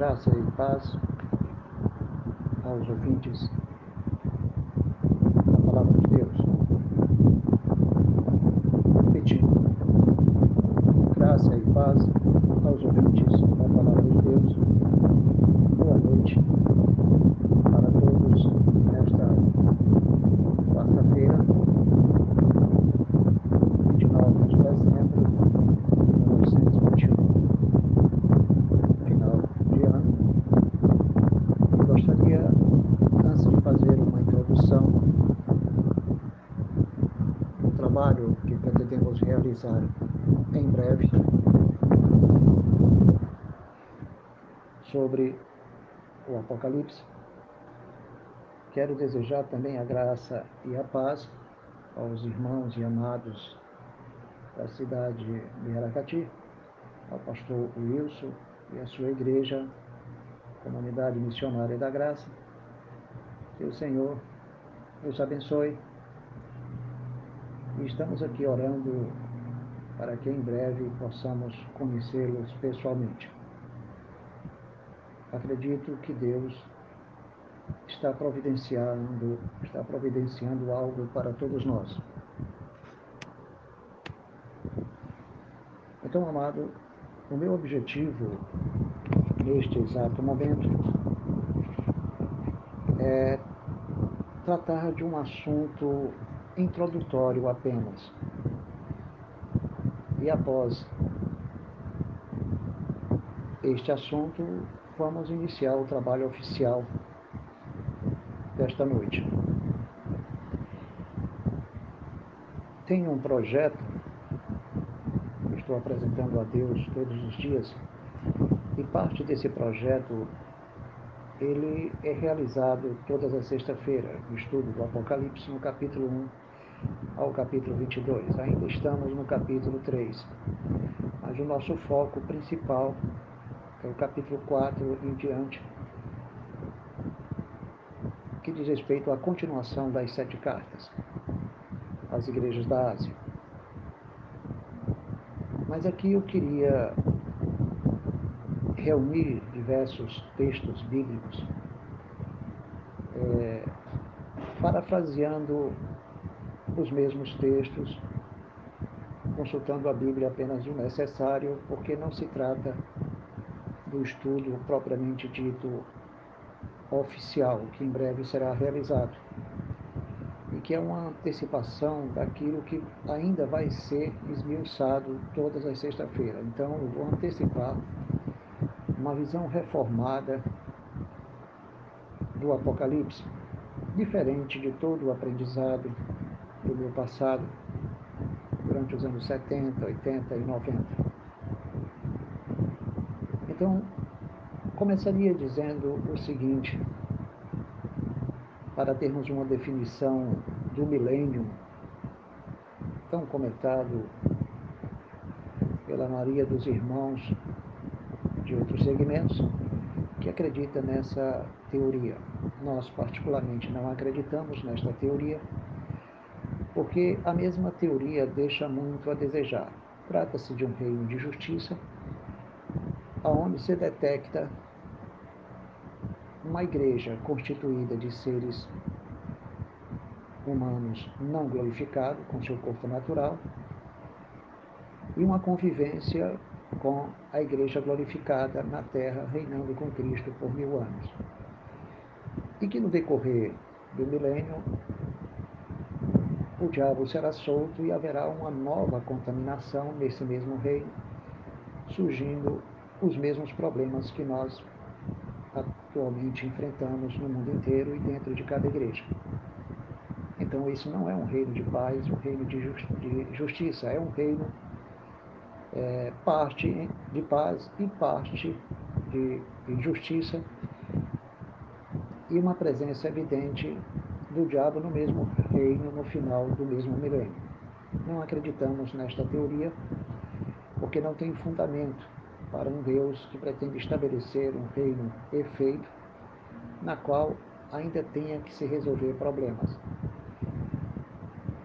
Graça e paz aos ouvintes da Palavra de Deus. Repetindo. Graça e paz aos ouvintes da Palavra de Deus. Boa noite para todos nesta quarta-feira, 29 de dezembro de 1921. Final de ano. Eu gostaria, antes de fazer uma introdução do trabalho que pretendemos realizar em breve sobre o Apocalipse, quero desejar também a graça e a paz aos irmãos e amados da cidade de Aracati, ao pastor Wilson e a sua igreja, Comunidade Missionária da Graça. Que o Senhor nos abençoe. E estamos aqui orando para que em breve possamos conhecê-los pessoalmente. Acredito que Deus está providenciando, está providenciando algo para todos nós. Então, amado, o meu objetivo neste exato momento é tratar de um assunto introdutório apenas. E após este assunto, vamos iniciar o trabalho oficial desta noite. Tenho um projeto que estou apresentando a Deus todos os dias e parte desse projeto ele é realizado todas as sexta-feira, no estudo do Apocalipse, no capítulo 1 ao capítulo 22. Ainda estamos no capítulo 3, mas o nosso foco principal é o capítulo 4 em diante, que diz respeito à continuação das sete cartas às igrejas da Ásia. Mas aqui eu queria reunir diversos textos bíblicos, é, parafraseando os mesmos textos, consultando a Bíblia apenas o necessário, porque não se trata do estudo propriamente dito oficial, que em breve será realizado, e que é uma antecipação daquilo que ainda vai ser esmiuçado todas as sextas-feiras. Então, eu vou antecipar uma visão reformada do Apocalipse, diferente de todo o aprendizado do meu passado, durante os anos 70, 80 e 90. Então, começaria dizendo o seguinte, para termos uma definição do milênio, tão comentado pela maioria dos irmãos de outros segmentos, que acredita nessa teoria. Nós, particularmente, não acreditamos nesta teoria, porque a mesma teoria deixa muito a desejar. Trata-se de um reino de justiça, aonde se detecta uma igreja constituída de seres humanos não glorificados, com seu corpo natural, e uma convivência com a igreja glorificada na terra, reinando com Cristo por mil anos. E que no decorrer do milênio, o diabo será solto e haverá uma nova contaminação nesse mesmo reino, surgindo os mesmos problemas que nós atualmente enfrentamos no mundo inteiro e dentro de cada igreja. Então, isso não é um reino de paz, um reino de, justiça, é um reino é, parte de paz e parte de injustiça e uma presença evidente do diabo no mesmo reino no final do mesmo milênio. Não acreditamos nesta teoria porque não tem fundamento para um Deus que pretende estabelecer um reino perfeito na qual ainda tenha que se resolver problemas.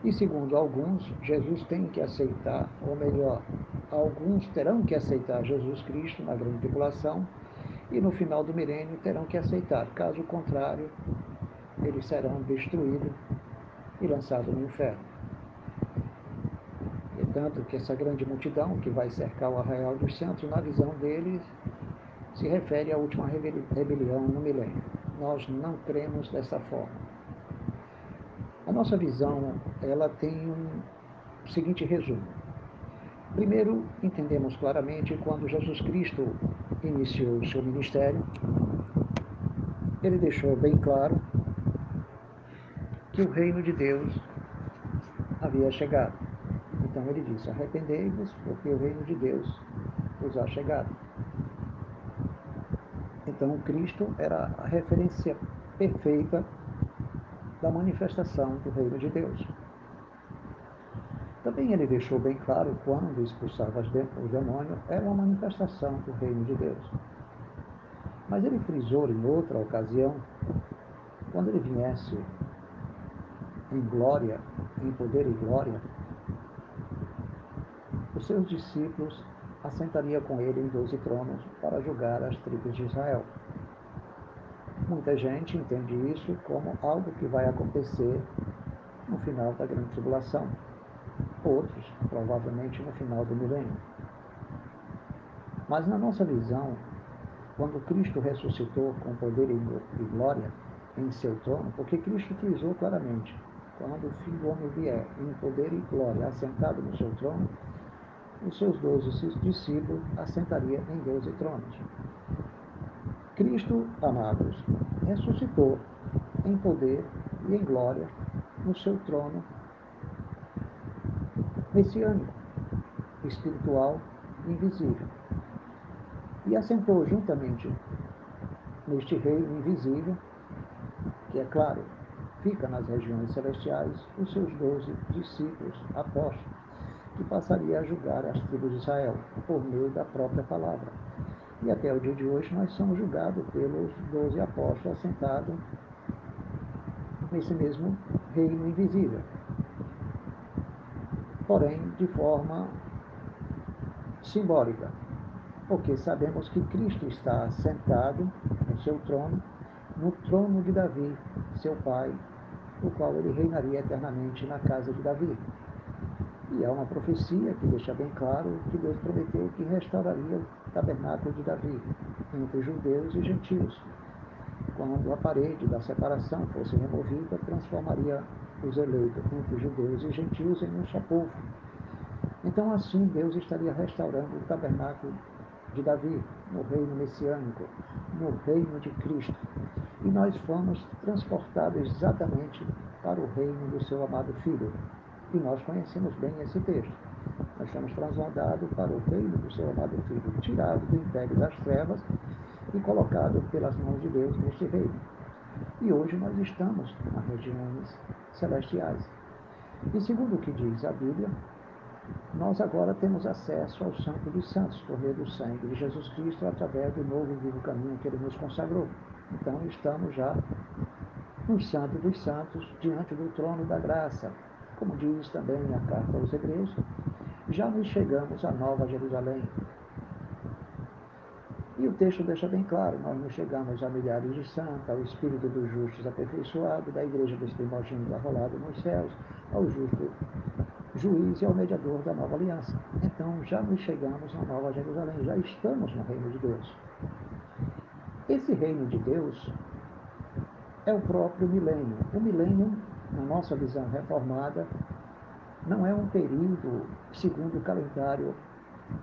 E segundo alguns, Jesus tem que aceitar, ou melhor, alguns terão que aceitar Jesus Cristo na grande tribulação e no final do milênio terão que aceitar. Caso contrário, eles serão destruídos e lançados no inferno. Tanto que essa grande multidão que vai cercar o arraial dos santos, na visão deles, se refere à última rebelião no milênio. Nós não cremos dessa forma. A nossa visão, ela tem um seguinte resumo. Primeiro, entendemos claramente quando Jesus Cristo iniciou o seu ministério, ele deixou bem claro que o reino de Deus havia chegado. Então ele disse: Arrependei-vos, porque o reino de Deus vos ha chegado. Então Cristo era a referência perfeita da manifestação do reino de Deus. Também ele deixou bem claro quando expulsava o demônio era uma manifestação do reino de Deus. Mas ele frisou em outra ocasião, quando ele viesse em glória, em poder e glória, seus discípulos assentaria com ele em doze tronos para julgar as tribos de Israel. Muita gente entende isso como algo que vai acontecer no final da grande tribulação. Outros, provavelmente no final do milênio. Mas na nossa visão, quando Cristo ressuscitou com poder e glória em seu trono, porque Cristo frisou claramente, quando o Filho do Homem vier em poder e glória assentado no seu trono, os seus doze discípulos assentariam em doze tronos. Cristo, amados, ressuscitou em poder e em glória no seu trono messiânico, espiritual e invisível. E assentou juntamente neste reino invisível, que é claro, fica nas regiões celestiais, os seus doze discípulos, apóstolos, que passaria a julgar as tribos de Israel por meio da própria palavra. E até o dia de hoje nós somos julgados pelos doze apóstolos assentados nesse mesmo reino invisível. Porém, de forma simbólica, porque sabemos que Cristo está sentado no seu trono, no trono de Davi, seu pai, o qual ele reinaria eternamente na casa de Davi. E há uma profecia que deixa bem claro que Deus prometeu que restauraria o tabernáculo de Davi entre judeus e gentios. Quando a parede da separação fosse removida, transformaria os eleitos entre judeus e gentios em um só povo. Então, assim, Deus estaria restaurando o tabernáculo de Davi, no reino messiânico, no reino de Cristo. E nós fomos transportados exatamente para o reino do seu amado Filho, e nós conhecemos bem esse texto. Nós somos transbordados para o reino do seu amado Filho, tirado do império das trevas e colocado pelas mãos de Deus neste reino. E hoje nós estamos nas regiões celestiais. E segundo o que diz a Bíblia, nós agora temos acesso ao Santo dos Santos, por meio do sangue de Jesus Cristo, através do novo e vivo caminho que ele nos consagrou. Então estamos já no Santo dos Santos, diante do trono da graça, como diz também a carta aos Hebreus, já nos chegamos à Nova Jerusalém. E o texto deixa bem claro, nós nos chegamos a milhares de santos, ao Espírito dos justos aperfeiçoado, da igreja dos primogênitos arrolado nos céus, ao justo juiz e ao mediador da nova aliança. Então já nos chegamos à Nova Jerusalém, já estamos no reino de Deus. Esse reino de Deus é o próprio milênio. O milênio na nossa visão reformada, não é um período segundo o calendário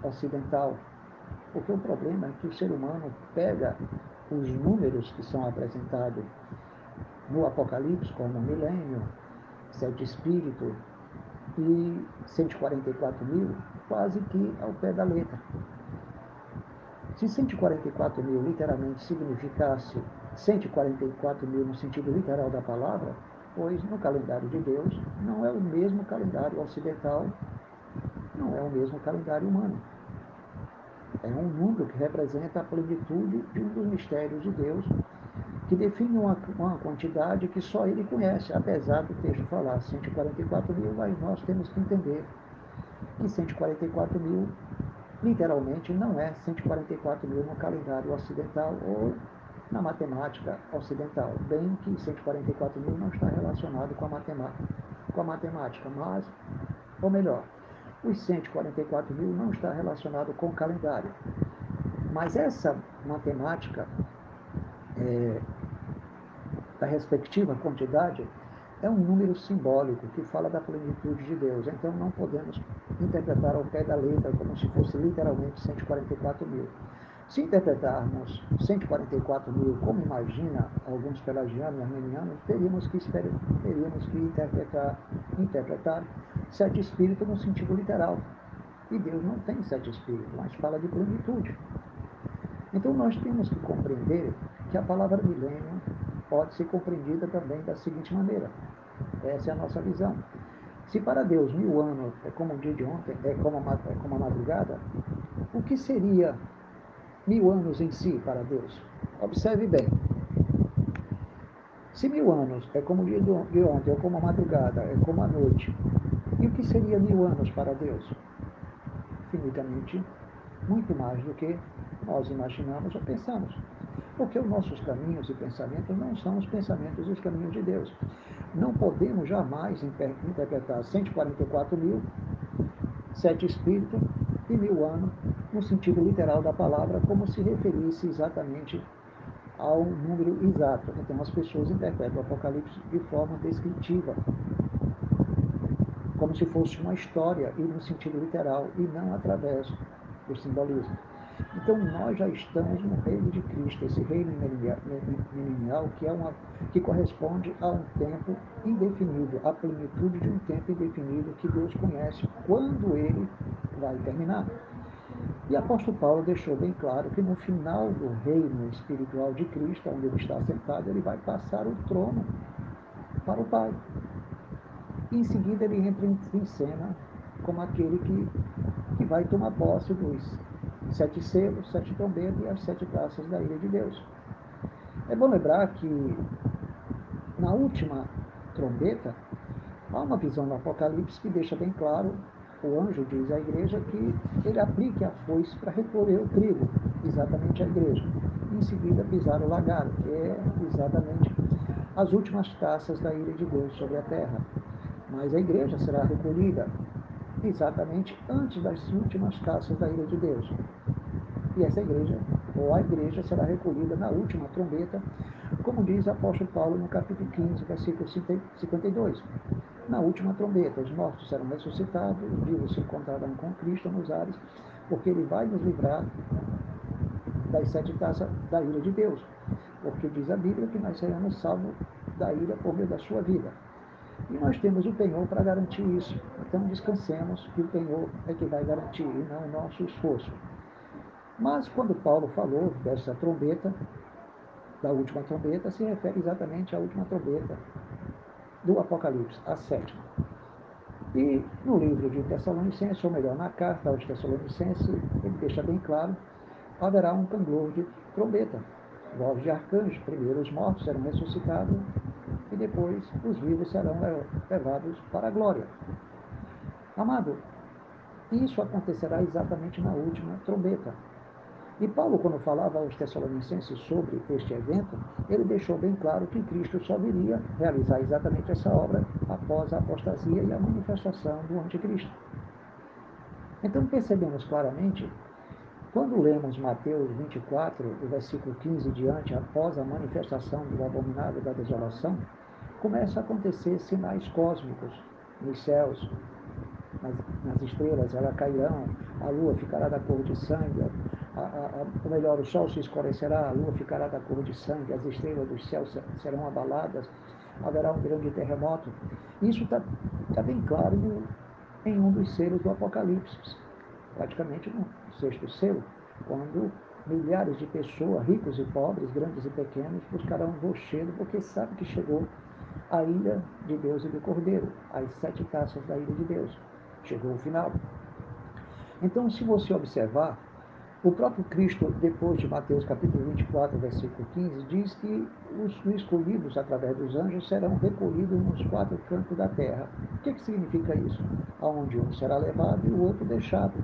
ocidental, porque o problema é que o ser humano pega os números que são apresentados no Apocalipse, como milênio, sete espíritos e 144 mil, quase que ao pé da letra. Se 144 mil literalmente significasse 144 mil no sentido literal da palavra, pois no calendário de Deus não é o mesmo calendário ocidental, não é o mesmo calendário humano. É um número que representa a plenitude de um dos mistérios de Deus, que define uma, uma quantidade que só ele conhece, apesar do texto falar 144 mil, mas nós temos que entender que 144 mil literalmente não é 144 mil no calendário ocidental ou na matemática ocidental, bem que 144 mil não está relacionado com a matemática, com a matemática mas, ou melhor, os 144 mil não está relacionado com o calendário. Mas essa matemática é, da respectiva quantidade é um número simbólico que fala da plenitude de Deus. Então não podemos interpretar ao pé da letra como se fosse literalmente 144 mil. Se interpretarmos 144 mil, como imagina alguns pelagianos e armenianos, teríamos que, teríamos que interpretar, interpretar sete espíritos no sentido literal. E Deus não tem sete espíritos, mas fala de plenitude. Então nós temos que compreender que a palavra milênio pode ser compreendida também da seguinte maneira. Essa é a nossa visão. Se para Deus mil anos é como o dia de ontem, é como a, é como a madrugada, o que seria mil anos em si para Deus? Observe bem. Se mil anos é como o dia de ontem, é como a madrugada, é como a noite, e o que seria mil anos para Deus? Infinitamente muito mais do que nós imaginamos ou pensamos. Porque os nossos caminhos e pensamentos não são os pensamentos e os caminhos de Deus. Não podemos jamais interpretar 144 mil, sete espíritos e mil anos, no sentido literal da palavra, como se referisse exatamente ao número exato. Então as pessoas interpretam o Apocalipse de forma descritiva, como se fosse uma história e no sentido literal, e não através do simbolismo. Então nós já estamos no reino de Cristo, esse reino milenial que, é uma, que corresponde a um tempo indefinido, a plenitude de um tempo indefinido que Deus conhece quando ele vai terminar. E apóstolo Paulo deixou bem claro que no final do reino espiritual de Cristo, onde ele está sentado, ele vai passar o trono para o Pai. E em seguida ele entra em cena como aquele que, que vai tomar posse dos sete selos, sete trombetas e as sete taças da ilha de Deus. É bom lembrar que na última trombeta há uma visão do Apocalipse que deixa bem claro, o anjo diz à igreja que ele aplique a foice para recolher o trigo, exatamente a igreja. Em seguida pisar o lagar, que é exatamente as últimas taças da ilha de Deus sobre a terra. Mas a igreja será recolhida exatamente antes das últimas taças da ilha de Deus. E essa igreja, ou a igreja, será recolhida na última trombeta, como diz o apóstolo Paulo no capítulo 15, versículo 52. Na última trombeta, os mortos serão ressuscitados, os vivos se encontrarão com Cristo nos ares, porque ele vai nos livrar das sete taças da ira de Deus. Porque diz a Bíblia que nós seremos salvos da ira por meio da sua vida. E nós temos o penhor para garantir isso. Então descansemos que o penhor é que vai garantir, e não o nosso esforço. Mas quando Paulo falou dessa trombeta, da última trombeta, se refere exatamente à última trombeta do Apocalipse, a sétima. E no livro de Tessalonicenses, ou melhor, na carta aos Tessalonicenses, ele deixa bem claro, haverá um cantor de trombeta, voz de arcanjo, primeiro os mortos serão ressuscitados e depois os vivos serão levados para a glória. Amado, isso acontecerá exatamente na última trombeta. E Paulo, quando falava aos Tessalonicenses sobre este evento, ele deixou bem claro que Cristo só viria realizar exatamente essa obra após a apostasia e a manifestação do anticristo. Então percebemos claramente quando lemos Mateus 24, do versículo 15 diante, após a manifestação do abominável da desolação, começa a acontecer sinais cósmicos nos céus, nas, nas estrelas, elas cairão, a lua ficará da cor de sangue, ou melhor, o sol se escurecerá, a lua ficará da cor de sangue, as estrelas dos céus serão abaladas, haverá um grande terremoto. Isso está tá bem claro no, em um dos selos do Apocalipse, praticamente no sexto selo, quando milhares de pessoas, ricos e pobres, grandes e pequenos, buscarão rochedo, porque sabe que chegou a ilha de Deus e do Cordeiro, as sete taças da ilha de Deus. Chegou o final. Então, se você observar, o próprio Cristo, depois de Mateus capítulo 24, versículo 15, diz que os escolhidos através dos anjos serão recolhidos nos quatro cantos da terra. O que, que significa isso? Aonde um será levado e o outro deixado.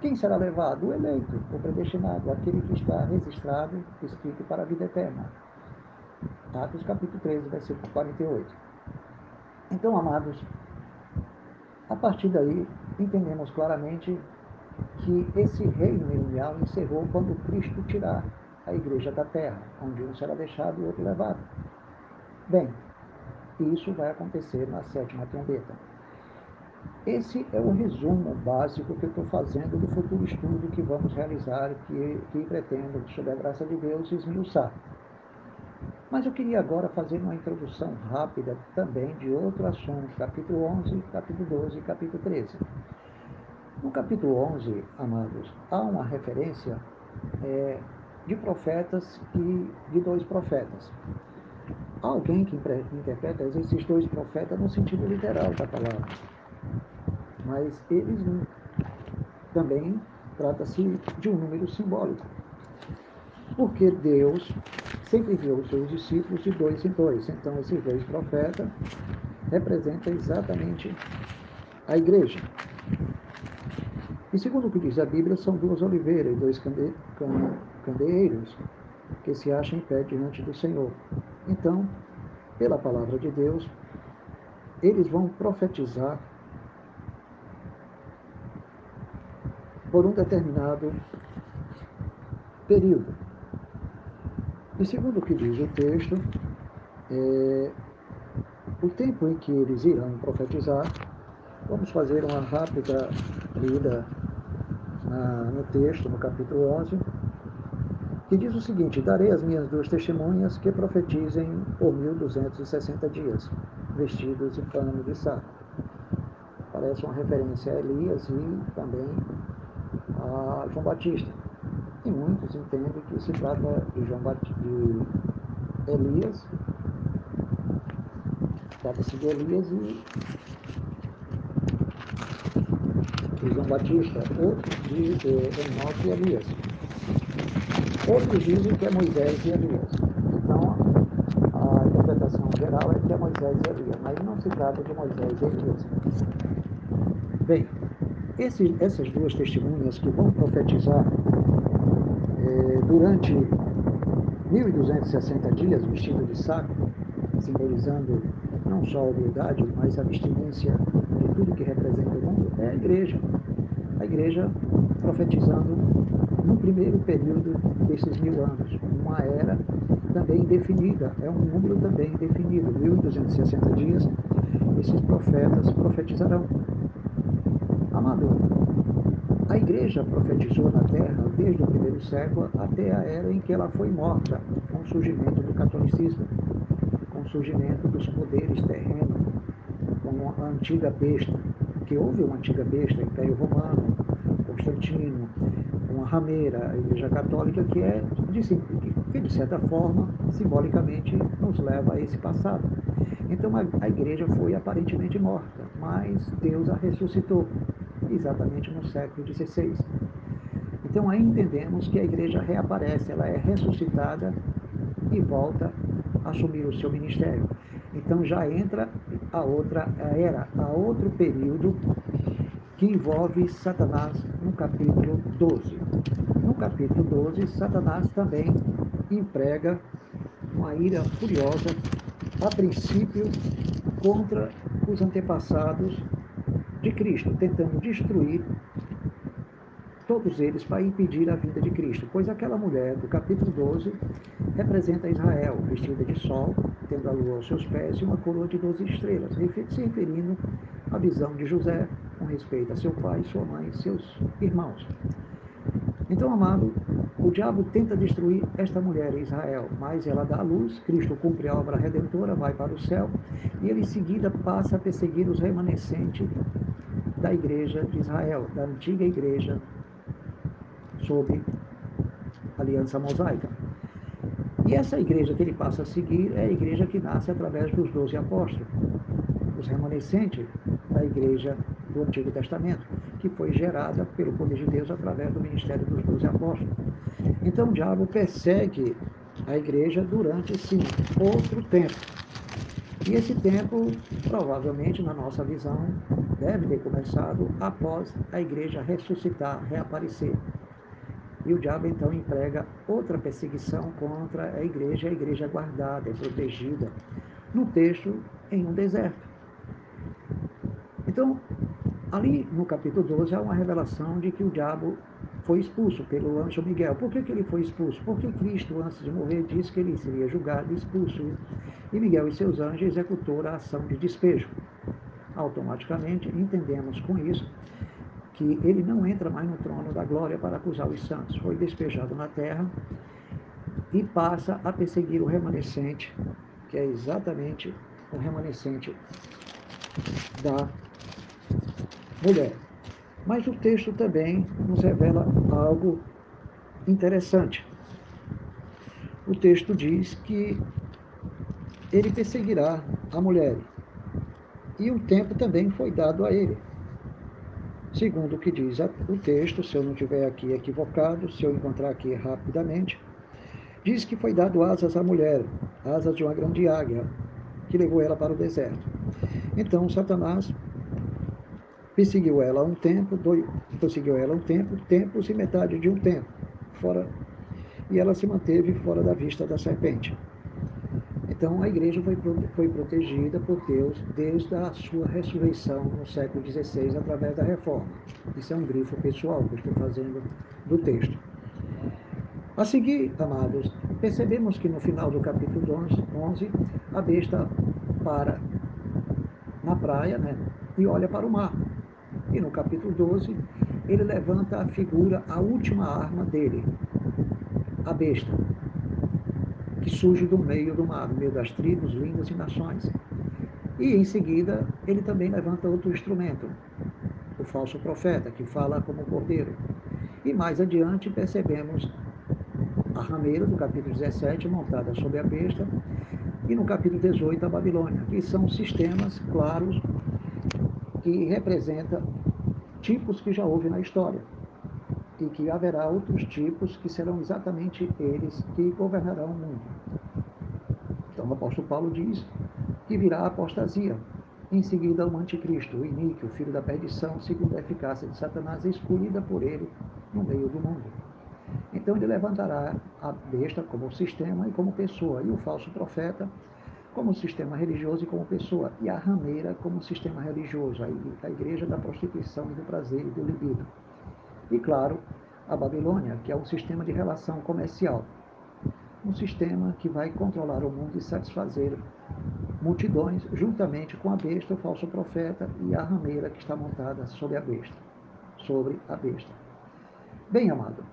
Quem será levado? O eleito, o predestinado, aquele que está registrado, escrito para a vida eterna. Atos capítulo 13, versículo 48. Então, amados, a partir daí, entendemos claramente que esse reino milenial encerrou quando Cristo tirar a igreja da terra, onde um será deixado e outro levado. Bem, isso vai acontecer na sétima trombeta. Esse é o resumo básico que eu estou fazendo do futuro estudo que vamos realizar, que, que pretendo, sob a graça de Deus, esmiuçar. Mas eu queria agora fazer uma introdução rápida também de outro assunto, capítulo 11, capítulo 12 e capítulo 13. No capítulo 11, amados, há uma referência é, de profetas e de dois profetas. Há alguém que interpreta esses dois profetas no sentido literal da palavra, mas eles também trata-se de um número simbólico, porque Deus sempre enviou os seus discípulos de dois em dois. Então, esses dois profetas representam exatamente a igreja. E segundo o que diz a Bíblia, são duas oliveiras e dois cande candeeiros que se acham em pé diante do Senhor. Então, pela palavra de Deus, eles vão profetizar por um determinado período. E segundo o que diz o texto, é, o tempo em que eles irão profetizar, vamos fazer uma rápida lida no texto, no capítulo 11, que diz o seguinte: Darei as minhas duas testemunhas que profetizem por 1260 dias, vestidos de pano de saco. Parece uma referência a Elias e também a João Batista. E muitos entendem que se trata de João Batista, de Elias, trata-se de Elias e João Batista, outros de Enoque e Elias. Outros dizem que é Moisés e Elias. Então, a interpretação geral é que é Moisés e Elias, mas não se trata de Moisés e Elias. Bem, esse, essas duas testemunhas que vão profetizar é, durante 1260 dias vestido de saco, simbolizando não só a humildade, mas a abstinência de tudo que representa é a igreja. A igreja profetizando no primeiro período desses mil anos, uma era também definida, é um número também definido, 1260 dias, esses profetas profetizarão. Amado, a igreja profetizou na terra desde o primeiro século até a era em que ela foi morta, com o surgimento do catolicismo, com o surgimento dos poderes terrenos, com a antiga besta, porque houve uma antiga besta, Império Romano, Constantino, uma rameira, a Igreja Católica, que é, que de certa forma, simbolicamente, nos leva a esse passado. Então a, a igreja foi aparentemente morta, mas Deus a ressuscitou, exatamente no século XVI. Então aí entendemos que a igreja reaparece, ela é ressuscitada e volta a assumir o seu ministério. Então já entra a outra era, a outro período que envolve Satanás no capítulo 12. No capítulo 12, Satanás também emprega uma ira furiosa, a princípio, contra os antepassados de Cristo, tentando destruir todos eles para impedir a vinda de Cristo, pois aquela mulher do capítulo 12 representa Israel, vestida de sol, tendo a lua aos seus pés e uma coroa de 12 estrelas, se referindo à visão de José com respeito a seu pai, sua mãe e seus irmãos. Então, amado, o diabo tenta destruir esta mulher em Israel, mas ela dá a luz, Cristo cumpre a obra redentora, vai para o céu, e ele em seguida passa a perseguir os remanescentes da igreja de Israel, da antiga igreja sob aliança mosaica. E essa igreja que ele passa a seguir é a igreja que nasce através dos doze apóstolos, os remanescentes da igreja do Antigo Testamento, que foi gerada pelo poder de Deus através do ministério dos doze apóstolos. Então o diabo persegue a igreja durante esse outro tempo. E esse tempo, provavelmente, na nossa visão, deve ter começado após a igreja ressuscitar, reaparecer. E o diabo então emprega outra perseguição contra a igreja, a igreja guardada, é protegida, no texto, em um deserto. Então, ali no capítulo 12 há uma revelação de que o diabo foi expulso pelo anjo Miguel. Por que, que ele foi expulso? Porque Cristo, antes de morrer, disse que ele seria julgado e expulso. E Miguel e seus anjos executaram a ação de despejo. Automaticamente, entendemos com isso que ele não entra mais no trono da glória para acusar os santos. Foi despejado na terra e passa a perseguir o remanescente, que é exatamente o remanescente da mulher. Mas o texto também nos revela algo interessante. O texto diz que ele perseguirá a mulher. E um tempo também foi dado a ele. Segundo o que diz o texto, se eu não estiver aqui equivocado, se eu encontrar aqui rapidamente, diz que foi dado asas à mulher, asas de uma grande águia, que levou ela para o deserto. Então Satanás perseguiu ela um tempo, dois, perseguiu ela um tempo, tempos e metade de um tempo, fora, e ela se manteve fora da vista da serpente. Então a igreja foi, foi protegida por Deus desde a sua ressurreição no século XVI através da reforma. Isso é um grifo pessoal que eu estou fazendo do texto. A seguir, amados, percebemos que no final do capítulo 11, a besta para na praia né, e olha para o mar. E no capítulo 12, ele levanta a figura, a última arma dele, a besta que surge do meio do mar, no meio das tribos, línguas e nações. E em seguida, ele também levanta outro instrumento, o falso profeta, que fala como cordeiro. E mais adiante percebemos a rameira do capítulo 17, montada sobre a besta, e no capítulo 18, a Babilônia, que são sistemas claros que representam tipos que já houve na história e que haverá outros tipos que serão exatamente eles que governarão o mundo. Então o apóstolo Paulo diz que virá a apostasia, em seguida o anticristo, o iníquo, o filho da perdição, segundo a eficácia de Satanás, escolhida por ele no meio do mundo. Então ele levantará a besta como sistema e como pessoa, e o falso profeta como sistema religioso e como pessoa, e a rameira como sistema religioso, a igreja da prostituição e do prazer e do libido. E, claro, a Babilônia, que é um sistema de relação comercial. Um sistema que vai controlar o mundo e satisfazer multidões, juntamente com a besta, o falso profeta e a rameira que está montada sobre a besta. Sobre a besta. Bem, amado,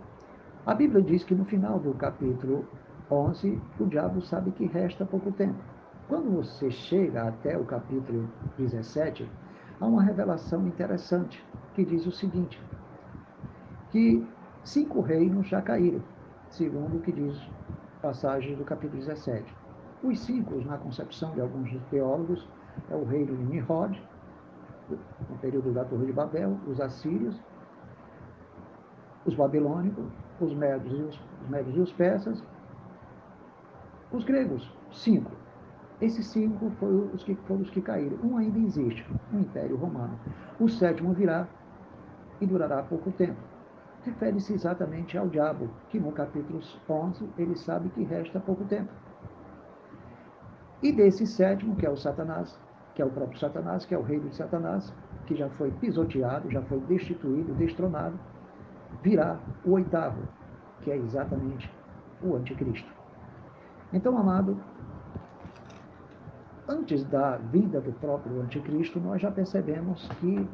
a Bíblia diz que no final do capítulo 11, o diabo sabe que resta pouco tempo. Quando você chega até o capítulo 17, há uma revelação interessante que diz o seguinte: que cinco reinos já caíram, segundo o que diz passagens do capítulo 17. Os cinco, na concepção de alguns teólogos, é o reino de Nimrod, no período da Torre de Babel, os assírios, os babilônicos, os medos e os, os, medos e os persas, os gregos, cinco. Esses cinco foram os que, foram os que caíram. Um ainda existe, o Império Romano. O sétimo virá e durará pouco tempo refere-se exatamente ao diabo, que no capítulo 11 ele sabe que resta pouco tempo. E desse sétimo, que é o Satanás, que é o próprio Satanás, que é o rei de Satanás, que já foi pisoteado, já foi destituído, destronado, virá o oitavo, que é exatamente o anticristo. Então, amado, antes da vinda do próprio anticristo, nós já percebemos que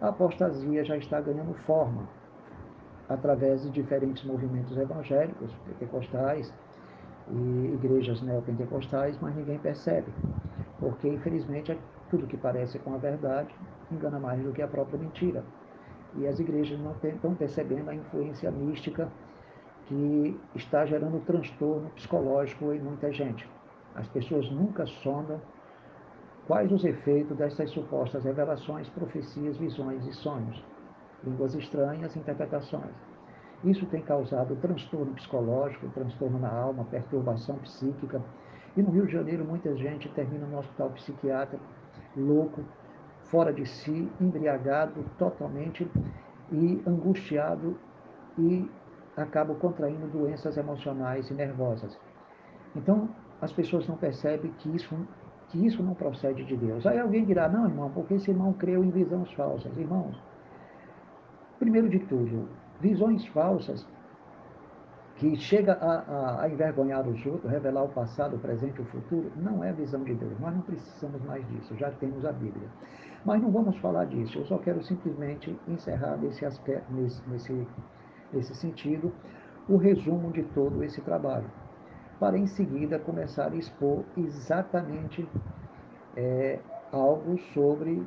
a apostasia já está ganhando forma, através de diferentes movimentos evangélicos, pentecostais e igrejas neopentecostais, mas ninguém percebe, porque infelizmente é tudo que parece com a verdade engana mais do que a própria mentira. E as igrejas não estão percebendo a influência mística que está gerando transtorno psicológico em muita gente. As pessoas nunca sondam quais os efeitos dessas supostas revelações, profecias, visões e sonhos línguas estranhas, interpretações. Isso tem causado transtorno psicológico, transtorno na alma, perturbação psíquica E no Rio de Janeiro, muita gente termina no hospital psiquiátrico, louco, fora de si, embriagado totalmente e angustiado e acaba contraindo doenças emocionais e nervosas. Então, as pessoas não percebem que isso, que isso não procede de Deus. Aí alguém dirá, não, irmão, porque esse irmão creu em visões falsas. Irmãos, primeiro de tudo, visões falsas que chega a, a, a, envergonhar os outros, revelar o passado, o presente e o futuro, não é a visão de Deus. Nós não precisamos mais disso, já temos a Bíblia. Mas não vamos falar disso, eu só quero simplesmente encerrar nesse, aspecto, nesse, nesse, nesse sentido o resumo de todo esse trabalho, para em seguida começar a expor exatamente é, algo sobre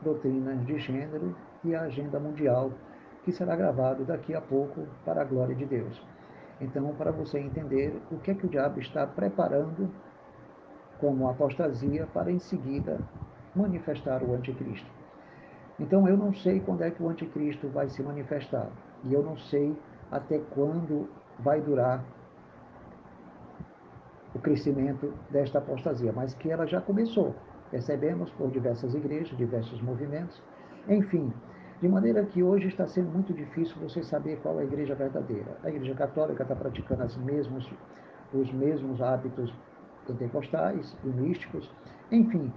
doutrinas de gênero e a agenda mundial, que será gravado daqui a pouco para a glória de Deus. Então, para você entender o que é que o diabo está preparando como apostasia para em seguida manifestar o anticristo. Então, eu não sei quando é que o anticristo vai se manifestar e eu não sei até quando vai durar o crescimento desta apostasia, mas que ela já começou. Percebemos por diversas igrejas, diversos movimentos, enfim, de maneira que hoje está sendo muito difícil você saber qual é a igreja verdadeira. A igreja católica está praticando mesmos, os mesmos hábitos pentecostais e místicos, enfim.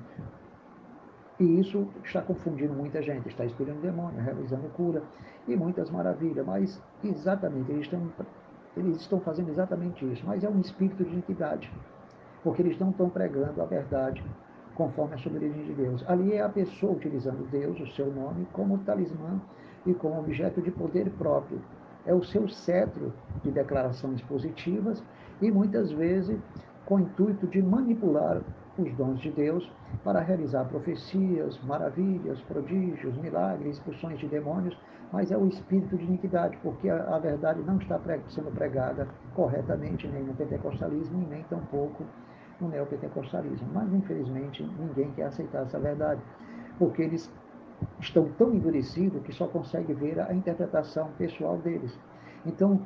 E isso está confundindo muita gente, está expelindo demônio, realizando cura e muitas maravilhas, mas exatamente, eles estão, eles estão fazendo exatamente isso, mas é um espírito de iniquidade, porque eles não estão pregando a verdade conforme a soberania de Deus. Ali é a pessoa utilizando Deus, o seu nome, como talismã e como objeto de poder próprio. É o seu cetro de declarações positivas e muitas vezes com o intuito de manipular os dons de Deus para realizar profecias, maravilhas, prodígios, milagres, expulsões de demônios, mas é o espírito de iniquidade, porque a, a verdade não está sendo pregada corretamente nem no pentecostalismo e nem tampouco no neopentecostalismo. Mas, infelizmente, ninguém quer aceitar essa verdade, porque eles estão tão endurecidos que só conseguem ver a interpretação pessoal deles. Então,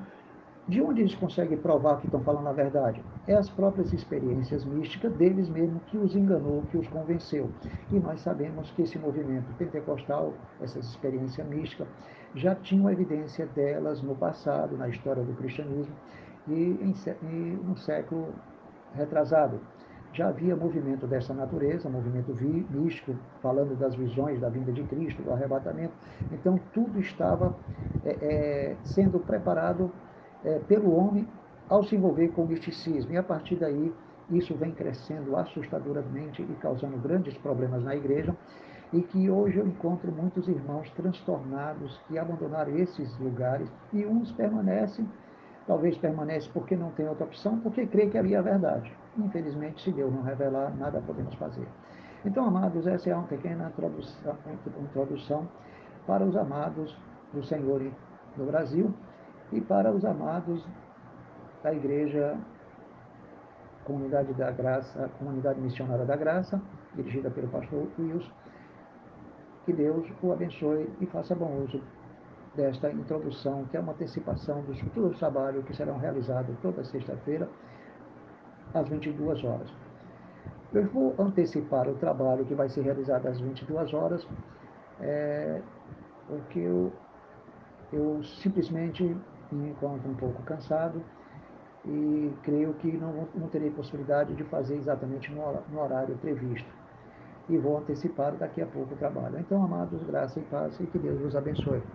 de onde eles conseguem provar que estão falando a verdade? É as próprias experiências místicas deles mesmo que os enganou, que os convenceu. E nós sabemos que esse movimento pentecostal, essas experiências místicas, já tinham evidência delas no passado, na história do cristianismo, e, em, e no século retrasado. Já havia movimento dessa natureza, movimento místico, falando das visões da vinda de Cristo, do arrebatamento. Então, tudo estava é, é, sendo preparado é, pelo homem ao se envolver com o misticismo. E a partir daí, isso vem crescendo assustadoramente e causando grandes problemas na igreja. E que hoje eu encontro muitos irmãos transtornados que abandonaram esses lugares e uns permanecem Talvez permaneça porque não tem outra opção, porque crê que é a verdade. Infelizmente, se Deus não revelar, nada podemos fazer. Então, amados, essa é uma pequena introdução, introdução para os amados do Senhor no Brasil e para os amados da Igreja Comunidade da Graça, Comunidade Missionária da Graça, dirigida pelo pastor Wilson. Que Deus o abençoe e faça bom uso desta introdução, que é uma antecipação dos futuros trabalhos que serão realizados toda sexta-feira, às 22 horas. Eu vou antecipar o trabalho que vai ser realizado às 22 horas, é, porque eu, eu simplesmente me encontro um pouco cansado e creio que não, não terei possibilidade de fazer exatamente no, no horário previsto. E vou antecipar daqui a pouco o trabalho. Então, amados, graça e paz e que Deus os abençoe.